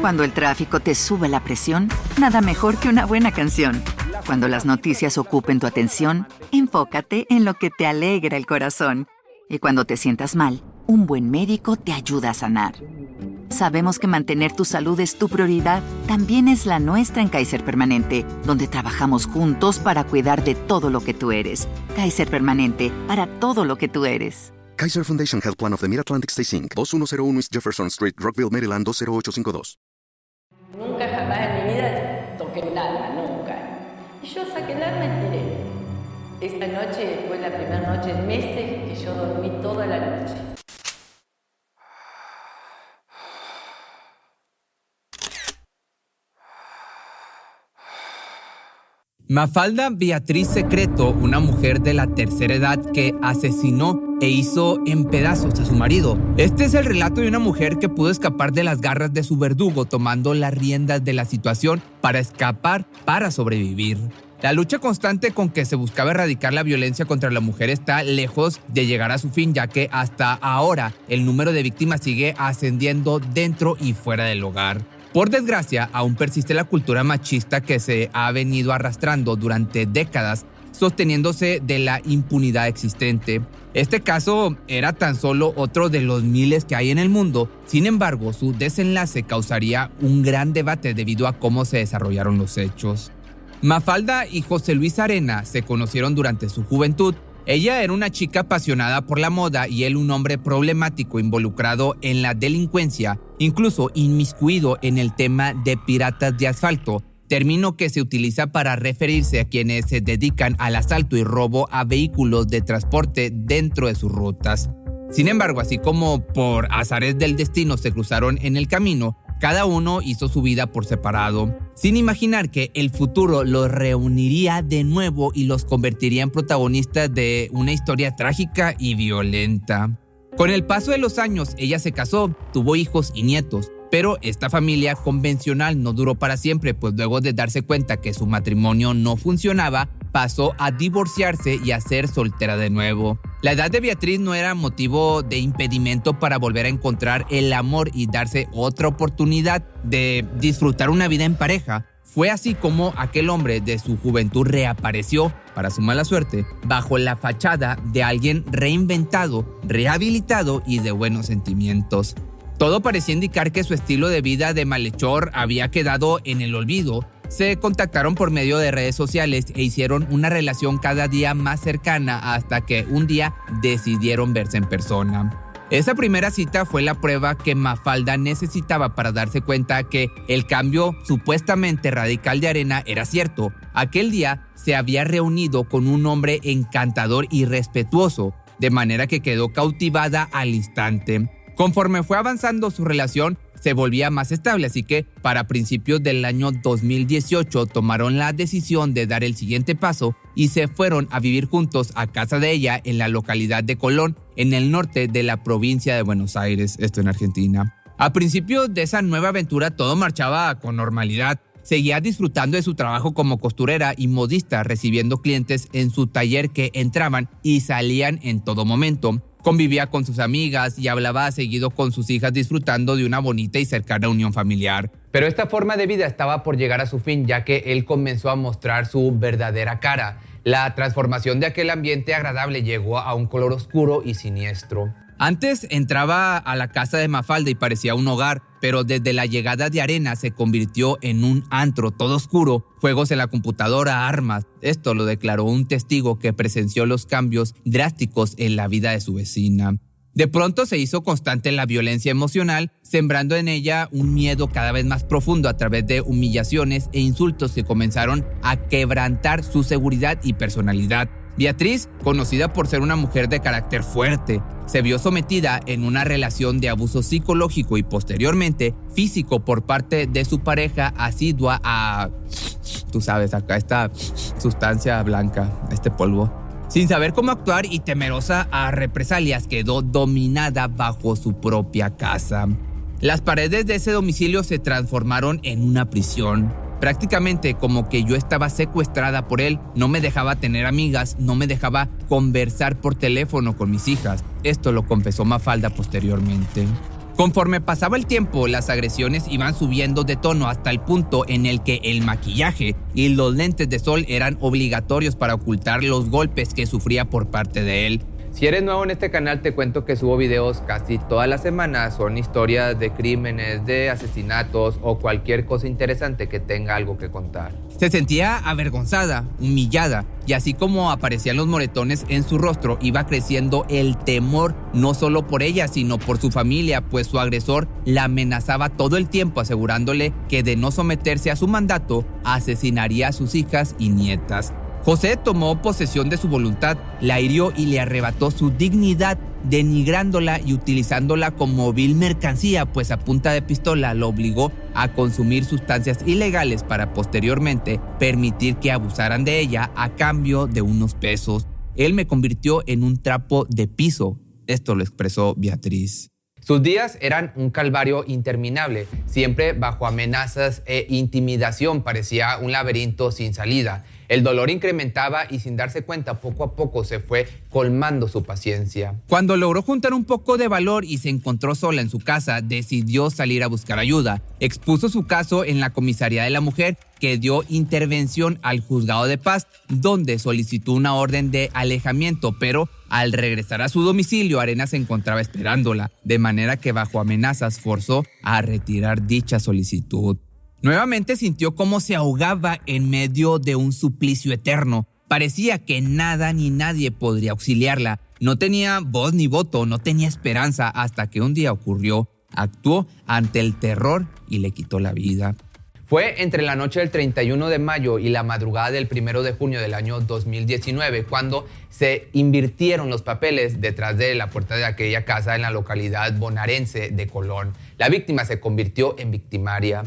Cuando el tráfico te sube la presión, nada mejor que una buena canción. Cuando las noticias ocupen tu atención, enfócate en lo que te alegra el corazón. Y cuando te sientas mal, un buen médico te ayuda a sanar. Sabemos que mantener tu salud es tu prioridad, también es la nuestra en Kaiser Permanente, donde trabajamos juntos para cuidar de todo lo que tú eres. Kaiser Permanente, para todo lo que tú eres. Kaiser Foundation Health Plan of the Mid-Atlantic Stay Inc., 2101 East Jefferson Street, Rockville, Maryland, 20852. Nunca jamás en mi vida toqué el alma, nunca. Y yo saqué el alma y tiré. Esa noche fue la primera noche en meses y yo dormí toda la noche. Mafalda Beatriz Secreto, una mujer de la tercera edad que asesinó e hizo en pedazos a su marido. Este es el relato de una mujer que pudo escapar de las garras de su verdugo tomando las riendas de la situación para escapar, para sobrevivir. La lucha constante con que se buscaba erradicar la violencia contra la mujer está lejos de llegar a su fin, ya que hasta ahora el número de víctimas sigue ascendiendo dentro y fuera del hogar. Por desgracia, aún persiste la cultura machista que se ha venido arrastrando durante décadas, sosteniéndose de la impunidad existente. Este caso era tan solo otro de los miles que hay en el mundo, sin embargo, su desenlace causaría un gran debate debido a cómo se desarrollaron los hechos. Mafalda y José Luis Arena se conocieron durante su juventud ella era una chica apasionada por la moda y él un hombre problemático involucrado en la delincuencia, incluso inmiscuido en el tema de piratas de asfalto, término que se utiliza para referirse a quienes se dedican al asalto y robo a vehículos de transporte dentro de sus rutas. Sin embargo, así como por azares del destino se cruzaron en el camino, cada uno hizo su vida por separado, sin imaginar que el futuro los reuniría de nuevo y los convertiría en protagonistas de una historia trágica y violenta. Con el paso de los años, ella se casó, tuvo hijos y nietos, pero esta familia convencional no duró para siempre, pues luego de darse cuenta que su matrimonio no funcionaba, pasó a divorciarse y a ser soltera de nuevo. La edad de Beatriz no era motivo de impedimento para volver a encontrar el amor y darse otra oportunidad de disfrutar una vida en pareja. Fue así como aquel hombre de su juventud reapareció, para su mala suerte, bajo la fachada de alguien reinventado, rehabilitado y de buenos sentimientos. Todo parecía indicar que su estilo de vida de malhechor había quedado en el olvido. Se contactaron por medio de redes sociales e hicieron una relación cada día más cercana hasta que un día decidieron verse en persona. Esa primera cita fue la prueba que Mafalda necesitaba para darse cuenta que el cambio supuestamente radical de Arena era cierto. Aquel día se había reunido con un hombre encantador y respetuoso, de manera que quedó cautivada al instante. Conforme fue avanzando su relación, se volvía más estable, así que para principios del año 2018 tomaron la decisión de dar el siguiente paso y se fueron a vivir juntos a casa de ella en la localidad de Colón, en el norte de la provincia de Buenos Aires, esto en Argentina. A principios de esa nueva aventura todo marchaba con normalidad. Seguía disfrutando de su trabajo como costurera y modista, recibiendo clientes en su taller que entraban y salían en todo momento. Convivía con sus amigas y hablaba seguido con sus hijas disfrutando de una bonita y cercana unión familiar. Pero esta forma de vida estaba por llegar a su fin ya que él comenzó a mostrar su verdadera cara. La transformación de aquel ambiente agradable llegó a un color oscuro y siniestro. Antes entraba a la casa de Mafalda y parecía un hogar, pero desde la llegada de Arena se convirtió en un antro todo oscuro, juegos en la computadora, armas. Esto lo declaró un testigo que presenció los cambios drásticos en la vida de su vecina. De pronto se hizo constante la violencia emocional, sembrando en ella un miedo cada vez más profundo a través de humillaciones e insultos que comenzaron a quebrantar su seguridad y personalidad. Beatriz, conocida por ser una mujer de carácter fuerte, se vio sometida en una relación de abuso psicológico y posteriormente físico por parte de su pareja asidua a, tú sabes, acá esta sustancia blanca, este polvo. Sin saber cómo actuar y temerosa a represalias, quedó dominada bajo su propia casa. Las paredes de ese domicilio se transformaron en una prisión prácticamente como que yo estaba secuestrada por él, no me dejaba tener amigas, no me dejaba conversar por teléfono con mis hijas. Esto lo confesó Mafalda posteriormente. Conforme pasaba el tiempo, las agresiones iban subiendo de tono hasta el punto en el que el maquillaje y los lentes de sol eran obligatorios para ocultar los golpes que sufría por parte de él. Si eres nuevo en este canal, te cuento que subo videos casi todas las semanas. Son historias de crímenes, de asesinatos o cualquier cosa interesante que tenga algo que contar. Se sentía avergonzada, humillada, y así como aparecían los moretones en su rostro, iba creciendo el temor, no solo por ella, sino por su familia, pues su agresor la amenazaba todo el tiempo, asegurándole que de no someterse a su mandato, asesinaría a sus hijas y nietas. José tomó posesión de su voluntad, la hirió y le arrebató su dignidad, denigrándola y utilizándola como vil mercancía, pues a punta de pistola lo obligó a consumir sustancias ilegales para posteriormente permitir que abusaran de ella a cambio de unos pesos. Él me convirtió en un trapo de piso. Esto lo expresó Beatriz. Sus días eran un calvario interminable, siempre bajo amenazas e intimidación, parecía un laberinto sin salida. El dolor incrementaba y sin darse cuenta poco a poco se fue colmando su paciencia. Cuando logró juntar un poco de valor y se encontró sola en su casa, decidió salir a buscar ayuda. Expuso su caso en la comisaría de la mujer que dio intervención al juzgado de paz, donde solicitó una orden de alejamiento, pero al regresar a su domicilio, Arena se encontraba esperándola, de manera que bajo amenazas forzó a retirar dicha solicitud. Nuevamente sintió cómo se ahogaba en medio de un suplicio eterno. Parecía que nada ni nadie podría auxiliarla. No tenía voz ni voto, no tenía esperanza hasta que un día ocurrió. Actuó ante el terror y le quitó la vida. Fue entre la noche del 31 de mayo y la madrugada del 1 de junio del año 2019 cuando se invirtieron los papeles detrás de la puerta de aquella casa en la localidad bonaerense de Colón. La víctima se convirtió en victimaria.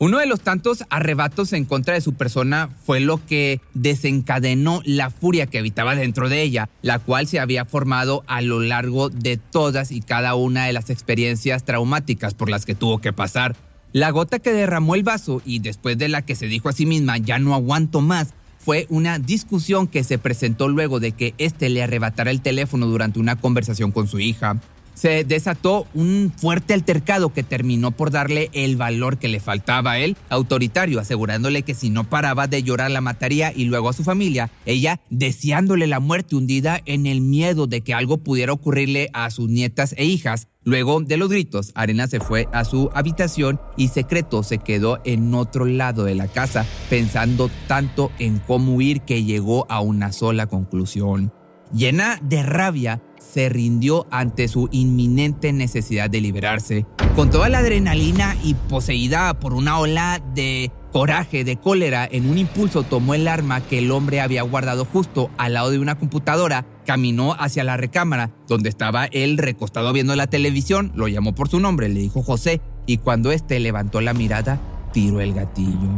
Uno de los tantos arrebatos en contra de su persona fue lo que desencadenó la furia que habitaba dentro de ella, la cual se había formado a lo largo de todas y cada una de las experiencias traumáticas por las que tuvo que pasar. La gota que derramó el vaso y después de la que se dijo a sí misma ya no aguanto más, fue una discusión que se presentó luego de que éste le arrebatara el teléfono durante una conversación con su hija se desató un fuerte altercado que terminó por darle el valor que le faltaba a él, autoritario, asegurándole que si no paraba de llorar la mataría y luego a su familia, ella deseándole la muerte hundida en el miedo de que algo pudiera ocurrirle a sus nietas e hijas. Luego de los gritos, Arena se fue a su habitación y secreto se quedó en otro lado de la casa, pensando tanto en cómo huir que llegó a una sola conclusión. Llena de rabia, se rindió ante su inminente necesidad de liberarse. Con toda la adrenalina y poseída por una ola de coraje, de cólera, en un impulso tomó el arma que el hombre había guardado justo al lado de una computadora, caminó hacia la recámara donde estaba él recostado viendo la televisión, lo llamó por su nombre, le dijo José, y cuando éste levantó la mirada, tiró el gatillo.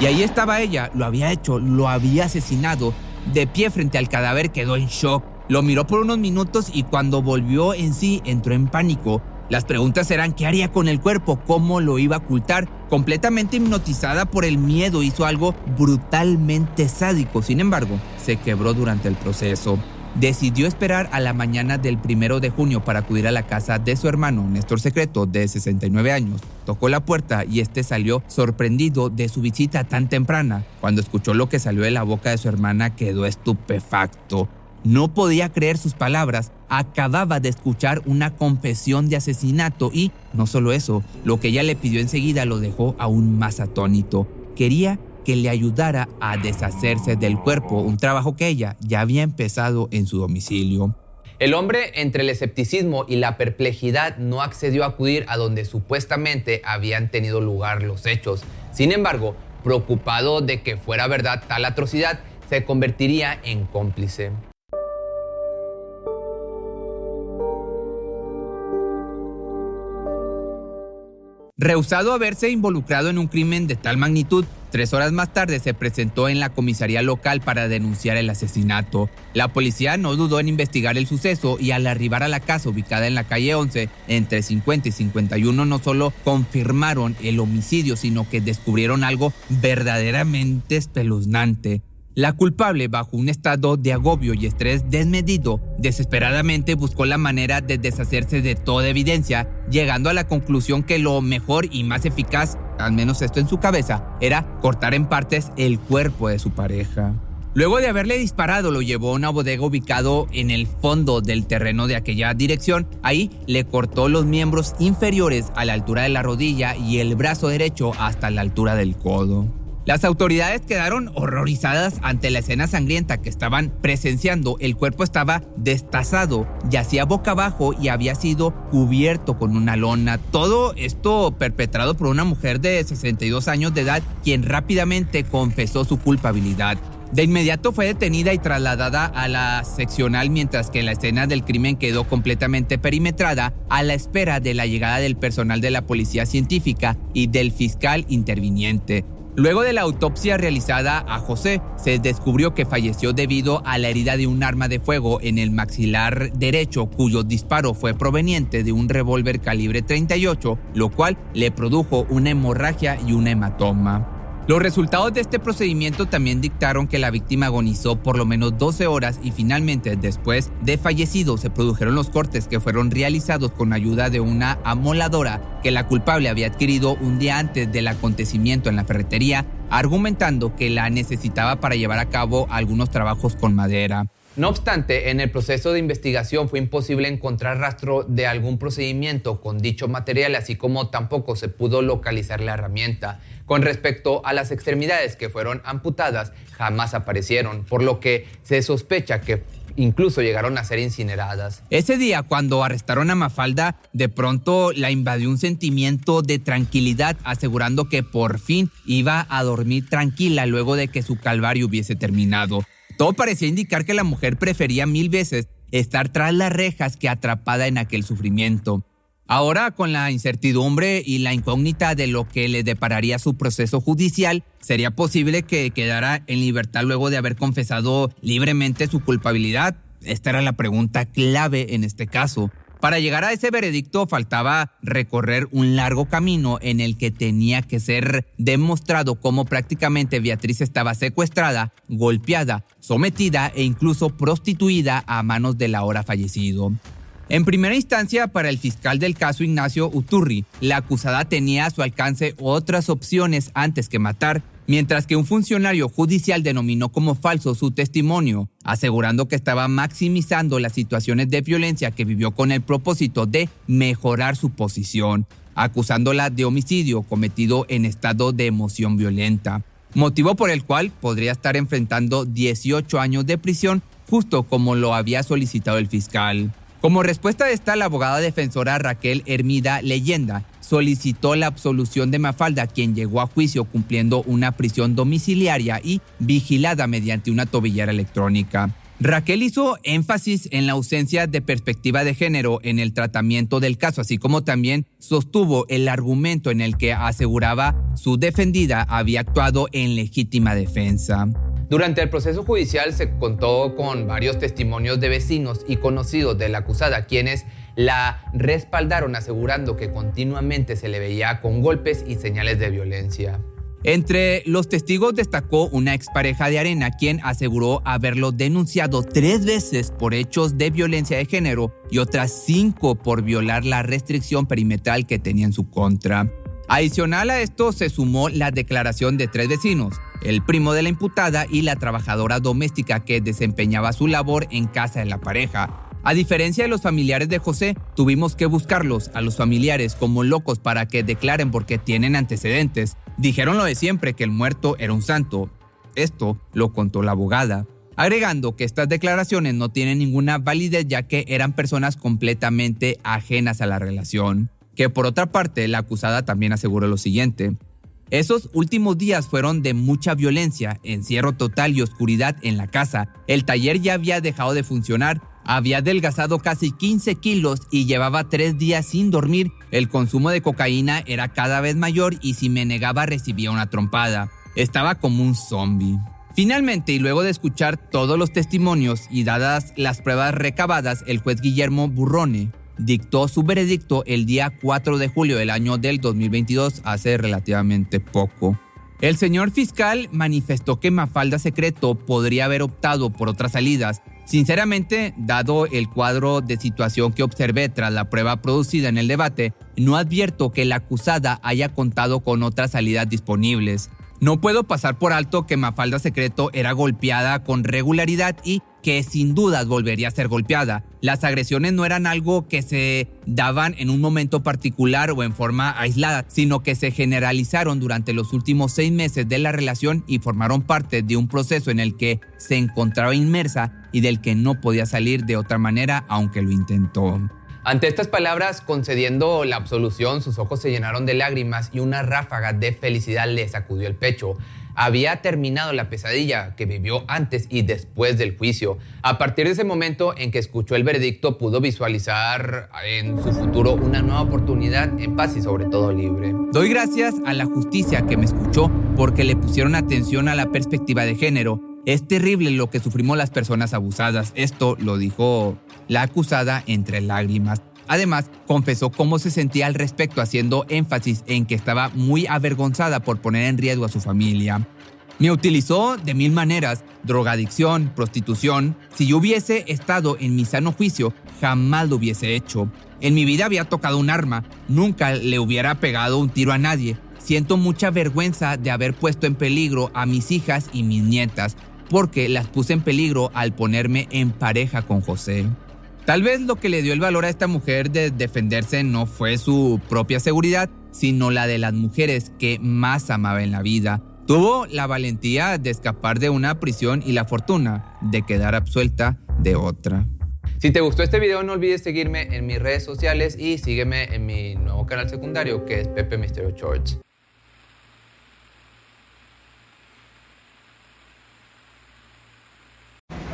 Y ahí estaba ella, lo había hecho, lo había asesinado, de pie frente al cadáver quedó en shock lo miró por unos minutos y cuando volvió en sí entró en pánico. Las preguntas eran qué haría con el cuerpo, cómo lo iba a ocultar. Completamente hipnotizada por el miedo, hizo algo brutalmente sádico. Sin embargo, se quebró durante el proceso. Decidió esperar a la mañana del primero de junio para acudir a la casa de su hermano, Néstor Secreto, de 69 años. Tocó la puerta y este salió sorprendido de su visita tan temprana. Cuando escuchó lo que salió de la boca de su hermana, quedó estupefacto. No podía creer sus palabras, acababa de escuchar una confesión de asesinato y, no solo eso, lo que ella le pidió enseguida lo dejó aún más atónito. Quería que le ayudara a deshacerse del cuerpo, un trabajo que ella ya había empezado en su domicilio. El hombre, entre el escepticismo y la perplejidad, no accedió a acudir a donde supuestamente habían tenido lugar los hechos. Sin embargo, preocupado de que fuera verdad tal atrocidad, se convertiría en cómplice. Rehusado haberse involucrado en un crimen de tal magnitud, tres horas más tarde se presentó en la comisaría local para denunciar el asesinato. La policía no dudó en investigar el suceso y al arribar a la casa ubicada en la calle 11, entre 50 y 51, no solo confirmaron el homicidio, sino que descubrieron algo verdaderamente espeluznante. La culpable, bajo un estado de agobio y estrés desmedido, desesperadamente buscó la manera de deshacerse de toda evidencia, llegando a la conclusión que lo mejor y más eficaz, al menos esto en su cabeza, era cortar en partes el cuerpo de su pareja. Luego de haberle disparado, lo llevó a una bodega ubicado en el fondo del terreno de aquella dirección. Ahí le cortó los miembros inferiores a la altura de la rodilla y el brazo derecho hasta la altura del codo. Las autoridades quedaron horrorizadas ante la escena sangrienta que estaban presenciando. El cuerpo estaba destazado, yacía boca abajo y había sido cubierto con una lona. Todo esto perpetrado por una mujer de 62 años de edad, quien rápidamente confesó su culpabilidad. De inmediato fue detenida y trasladada a la seccional mientras que la escena del crimen quedó completamente perimetrada a la espera de la llegada del personal de la policía científica y del fiscal interviniente. Luego de la autopsia realizada a José, se descubrió que falleció debido a la herida de un arma de fuego en el maxilar derecho, cuyo disparo fue proveniente de un revólver calibre 38, lo cual le produjo una hemorragia y un hematoma. Los resultados de este procedimiento también dictaron que la víctima agonizó por lo menos 12 horas y finalmente después de fallecido se produjeron los cortes que fueron realizados con ayuda de una amoladora que la culpable había adquirido un día antes del acontecimiento en la ferretería, argumentando que la necesitaba para llevar a cabo algunos trabajos con madera. No obstante, en el proceso de investigación fue imposible encontrar rastro de algún procedimiento con dicho material, así como tampoco se pudo localizar la herramienta. Con respecto a las extremidades que fueron amputadas, jamás aparecieron, por lo que se sospecha que incluso llegaron a ser incineradas. Ese día, cuando arrestaron a Mafalda, de pronto la invadió un sentimiento de tranquilidad, asegurando que por fin iba a dormir tranquila luego de que su calvario hubiese terminado. Todo parecía indicar que la mujer prefería mil veces estar tras las rejas que atrapada en aquel sufrimiento. Ahora, con la incertidumbre y la incógnita de lo que le depararía su proceso judicial, ¿sería posible que quedara en libertad luego de haber confesado libremente su culpabilidad? Esta era la pregunta clave en este caso. Para llegar a ese veredicto faltaba recorrer un largo camino en el que tenía que ser demostrado cómo prácticamente Beatriz estaba secuestrada, golpeada, sometida e incluso prostituida a manos del ahora fallecido. En primera instancia, para el fiscal del caso Ignacio Uturri, la acusada tenía a su alcance otras opciones antes que matar, mientras que un funcionario judicial denominó como falso su testimonio, asegurando que estaba maximizando las situaciones de violencia que vivió con el propósito de mejorar su posición, acusándola de homicidio cometido en estado de emoción violenta, motivo por el cual podría estar enfrentando 18 años de prisión, justo como lo había solicitado el fiscal. Como respuesta a esta, la abogada defensora Raquel Hermida Leyenda solicitó la absolución de Mafalda, quien llegó a juicio cumpliendo una prisión domiciliaria y vigilada mediante una tobillera electrónica. Raquel hizo énfasis en la ausencia de perspectiva de género en el tratamiento del caso, así como también sostuvo el argumento en el que aseguraba su defendida había actuado en legítima defensa. Durante el proceso judicial se contó con varios testimonios de vecinos y conocidos de la acusada, quienes la respaldaron asegurando que continuamente se le veía con golpes y señales de violencia. Entre los testigos destacó una expareja de Arena, quien aseguró haberlo denunciado tres veces por hechos de violencia de género y otras cinco por violar la restricción perimetral que tenía en su contra. Adicional a esto se sumó la declaración de tres vecinos, el primo de la imputada y la trabajadora doméstica que desempeñaba su labor en casa de la pareja. A diferencia de los familiares de José, tuvimos que buscarlos a los familiares como locos para que declaren porque tienen antecedentes. Dijeron lo de siempre que el muerto era un santo. Esto lo contó la abogada, agregando que estas declaraciones no tienen ninguna validez ya que eran personas completamente ajenas a la relación. Que por otra parte, la acusada también aseguró lo siguiente. Esos últimos días fueron de mucha violencia, encierro total y oscuridad en la casa. El taller ya había dejado de funcionar, había adelgazado casi 15 kilos y llevaba tres días sin dormir. El consumo de cocaína era cada vez mayor y si me negaba recibía una trompada. Estaba como un zombie. Finalmente, y luego de escuchar todos los testimonios y dadas las pruebas recabadas, el juez Guillermo Burrone dictó su veredicto el día 4 de julio del año del 2022, hace relativamente poco. El señor fiscal manifestó que Mafalda Secreto podría haber optado por otras salidas. Sinceramente, dado el cuadro de situación que observé tras la prueba producida en el debate, no advierto que la acusada haya contado con otras salidas disponibles. No puedo pasar por alto que Mafalda Secreto era golpeada con regularidad y que sin dudas volvería a ser golpeada. Las agresiones no eran algo que se daban en un momento particular o en forma aislada, sino que se generalizaron durante los últimos seis meses de la relación y formaron parte de un proceso en el que se encontraba inmersa y del que no podía salir de otra manera aunque lo intentó. Ante estas palabras, concediendo la absolución, sus ojos se llenaron de lágrimas y una ráfaga de felicidad le sacudió el pecho. Había terminado la pesadilla que vivió antes y después del juicio. A partir de ese momento en que escuchó el veredicto, pudo visualizar en su futuro una nueva oportunidad en paz y sobre todo libre. Doy gracias a la justicia que me escuchó porque le pusieron atención a la perspectiva de género. Es terrible lo que sufrimos las personas abusadas. Esto lo dijo la acusada entre lágrimas. Además, confesó cómo se sentía al respecto, haciendo énfasis en que estaba muy avergonzada por poner en riesgo a su familia. Me utilizó de mil maneras, drogadicción, prostitución. Si yo hubiese estado en mi sano juicio, jamás lo hubiese hecho. En mi vida había tocado un arma, nunca le hubiera pegado un tiro a nadie. Siento mucha vergüenza de haber puesto en peligro a mis hijas y mis nietas, porque las puse en peligro al ponerme en pareja con José. Tal vez lo que le dio el valor a esta mujer de defenderse no fue su propia seguridad, sino la de las mujeres que más amaba en la vida. Tuvo la valentía de escapar de una prisión y la fortuna de quedar absuelta de otra. Si te gustó este video no olvides seguirme en mis redes sociales y sígueme en mi nuevo canal secundario que es Pepe Misterio Church.